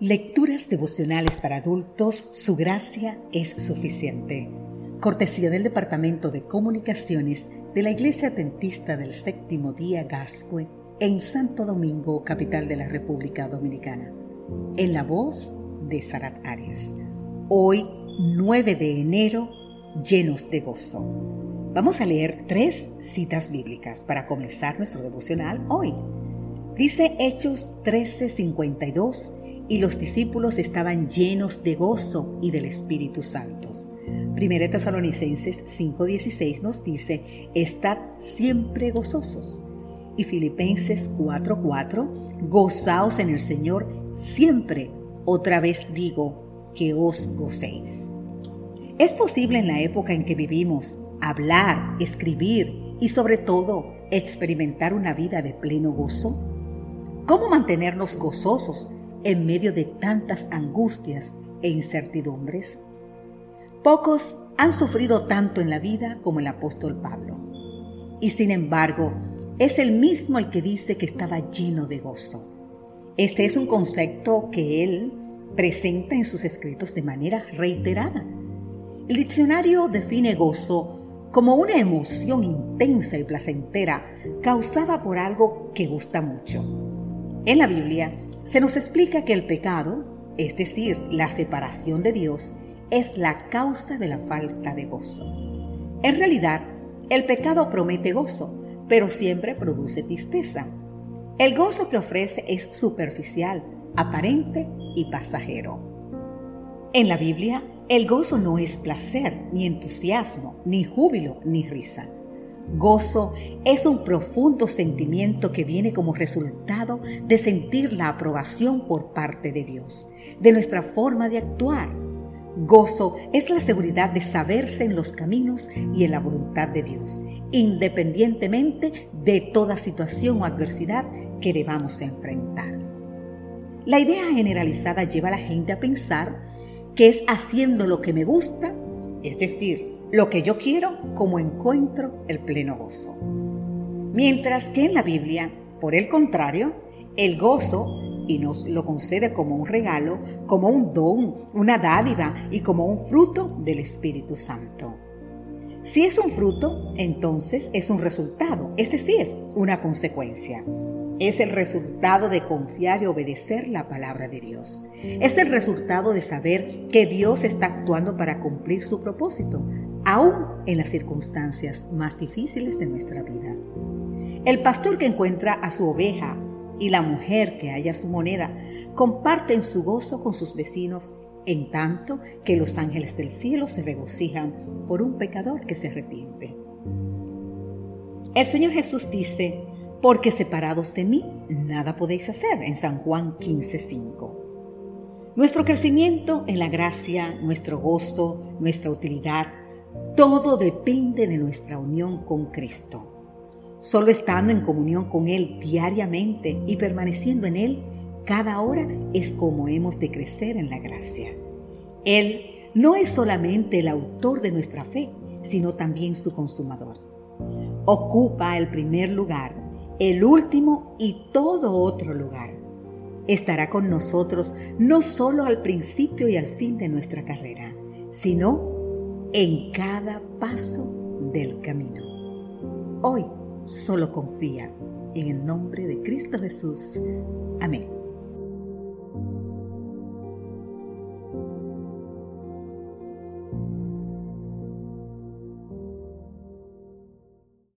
Lecturas devocionales para adultos, su gracia es suficiente. Cortesía del Departamento de Comunicaciones de la Iglesia Adventista del Séptimo Día Gascue en Santo Domingo, capital de la República Dominicana. En la voz de Sarat Arias. Hoy, 9 de enero, llenos de gozo. Vamos a leer tres citas bíblicas para comenzar nuestro devocional hoy. Dice Hechos 13:52 y los discípulos estaban llenos de gozo y del Espíritu Santo. Primera Tesalonicenses 5:16 nos dice, estad siempre gozosos. Y Filipenses 4:4, gozaos en el Señor siempre. Otra vez digo, que os gocéis. ¿Es posible en la época en que vivimos hablar, escribir y sobre todo experimentar una vida de pleno gozo? ¿Cómo mantenernos gozosos en medio de tantas angustias e incertidumbres? Pocos han sufrido tanto en la vida como el apóstol Pablo. Y sin embargo, es el mismo el que dice que estaba lleno de gozo. Este es un concepto que él presenta en sus escritos de manera reiterada. El diccionario define gozo como una emoción intensa y placentera causada por algo que gusta mucho. En la Biblia, se nos explica que el pecado, es decir, la separación de Dios, es la causa de la falta de gozo. En realidad, el pecado promete gozo, pero siempre produce tristeza. El gozo que ofrece es superficial, aparente y pasajero. En la Biblia, el gozo no es placer, ni entusiasmo, ni júbilo, ni risa. Gozo es un profundo sentimiento que viene como resultado de sentir la aprobación por parte de Dios, de nuestra forma de actuar. Gozo es la seguridad de saberse en los caminos y en la voluntad de Dios, independientemente de toda situación o adversidad que debamos enfrentar. La idea generalizada lleva a la gente a pensar que es haciendo lo que me gusta, es decir, lo que yo quiero como encuentro el pleno gozo. Mientras que en la Biblia, por el contrario, el gozo y nos lo concede como un regalo, como un don, una dádiva y como un fruto del Espíritu Santo. Si es un fruto, entonces es un resultado, es decir, una consecuencia. Es el resultado de confiar y obedecer la palabra de Dios. Es el resultado de saber que Dios está actuando para cumplir su propósito, aún en las circunstancias más difíciles de nuestra vida. El pastor que encuentra a su oveja y la mujer que halla su moneda comparten su gozo con sus vecinos en tanto que los ángeles del cielo se regocijan por un pecador que se arrepiente. El Señor Jesús dice, porque separados de mí nada podéis hacer en San Juan 15:5. Nuestro crecimiento en la gracia, nuestro gozo, nuestra utilidad, todo depende de nuestra unión con Cristo. Solo estando en comunión con Él diariamente y permaneciendo en Él cada hora es como hemos de crecer en la gracia. Él no es solamente el autor de nuestra fe, sino también su consumador. Ocupa el primer lugar, el último y todo otro lugar. Estará con nosotros no solo al principio y al fin de nuestra carrera, sino en cada paso del camino. Hoy solo confía en el nombre de Cristo Jesús. Amén.